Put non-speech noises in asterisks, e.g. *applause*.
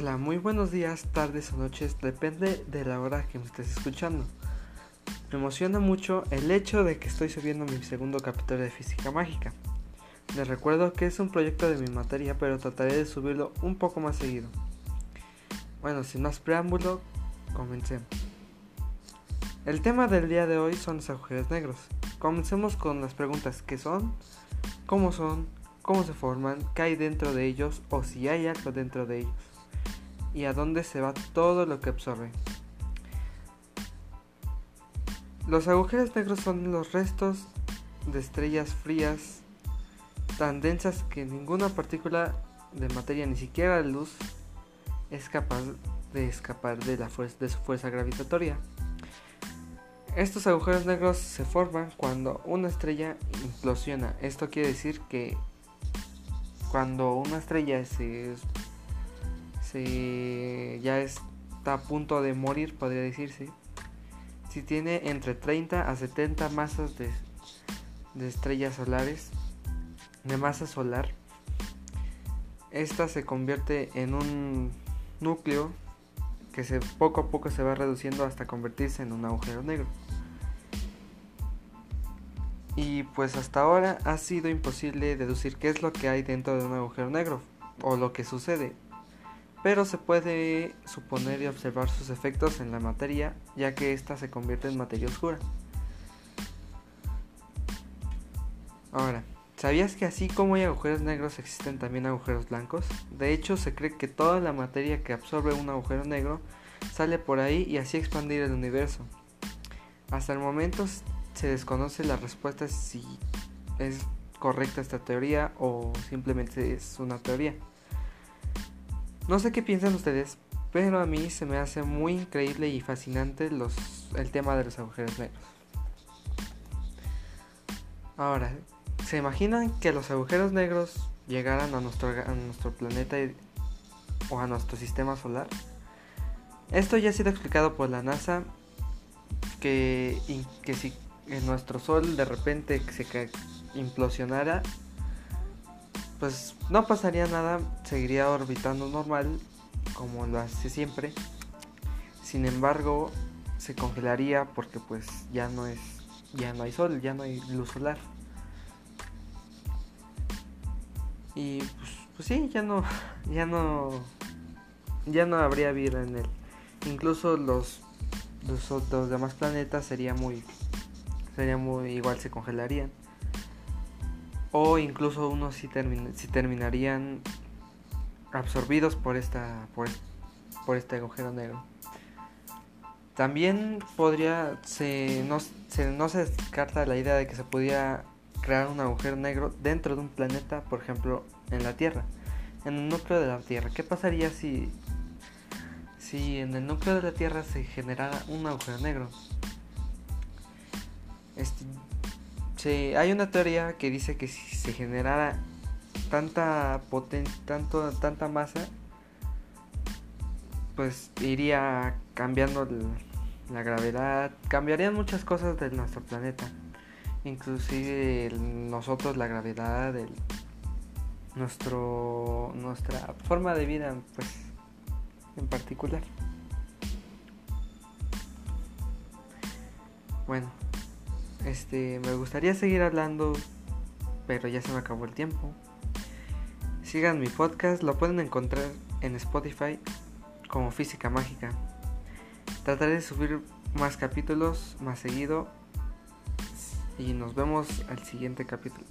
Hola, muy buenos días, tardes o noches, depende de la hora que me estés escuchando. Me emociona mucho el hecho de que estoy subiendo mi segundo capítulo de Física Mágica. Les recuerdo que es un proyecto de mi materia, pero trataré de subirlo un poco más seguido. Bueno, sin más preámbulo, comencemos. El tema del día de hoy son los agujeros negros. Comencemos con las preguntas ¿qué son? ¿Cómo son? ¿Cómo se forman? ¿Qué hay dentro de ellos? ¿O si hay algo dentro de ellos? ¿Y a dónde se va todo lo que absorbe? Los agujeros negros son los restos de estrellas frías tan densas que ninguna partícula de materia, ni siquiera la luz, es capaz de escapar de, la fuerza, de su fuerza gravitatoria. Estos agujeros negros se forman cuando una estrella implosiona. Esto quiere decir que cuando una estrella se, se ya está a punto de morir, podría decirse, si tiene entre 30 a 70 masas de, estrellas solares, de masa solar, esta se convierte en un núcleo que poco a poco se va reduciendo hasta convertirse en un agujero negro. Y pues hasta ahora ha sido imposible deducir qué es lo que hay dentro de un agujero negro o lo que sucede, pero se puede suponer y observar sus efectos en la materia ya que ésta se convierte en materia oscura. Ahora, ¿Sabías que así como hay agujeros negros existen también agujeros blancos? De hecho, se cree que toda la materia que absorbe un agujero negro sale por ahí y así expandir el universo. Hasta el momento se desconoce la respuesta si es correcta esta teoría o simplemente es una teoría. No sé qué piensan ustedes, pero a mí se me hace muy increíble y fascinante el tema de los agujeros negros. Ahora, ¿Se imaginan que los agujeros negros llegaran a nuestro, planeta o a nuestro sistema solar? Esto ya ha sido explicado por la NASA que, que si en nuestro Sol de repente se implosionara, pues no pasaría nada, seguiría orbitando normal como lo hace siempre. Sin embargo, se congelaría porque pues ya no es ya no hay sol, ya no hay luz solar. Y pues, pues sí, ya no, *laughs* ya no, ya no habría vida en él. Incluso los, los, demás planetas sería muy, sería muy, igual se congelarían. O incluso unos si terminarían absorbidos por esta, por, por este agujero negro. También podría, se, no, se, no se descarta la idea de que se pudiera crear un agujero negro dentro de un planeta, por ejemplo, en la Tierra, en el núcleo de la Tierra. ¿Qué pasaría si, si en el núcleo de la Tierra se generara un agujero negro? Este, hay una teoría que dice que si se generara tanta tanto, tanta masa, pues iría cambiando la gravedad, cambiarían muchas cosas de nuestro planeta inclusive nosotros la gravedad, el, nuestro, nuestra forma de vida, pues en particular. Bueno, este, me gustaría seguir hablando, pero ya se me acabó el tiempo. Sigan mi podcast, lo pueden encontrar en Spotify como Física Mágica. Trataré de subir más capítulos más seguido y nos vemos al siguiente capítulo.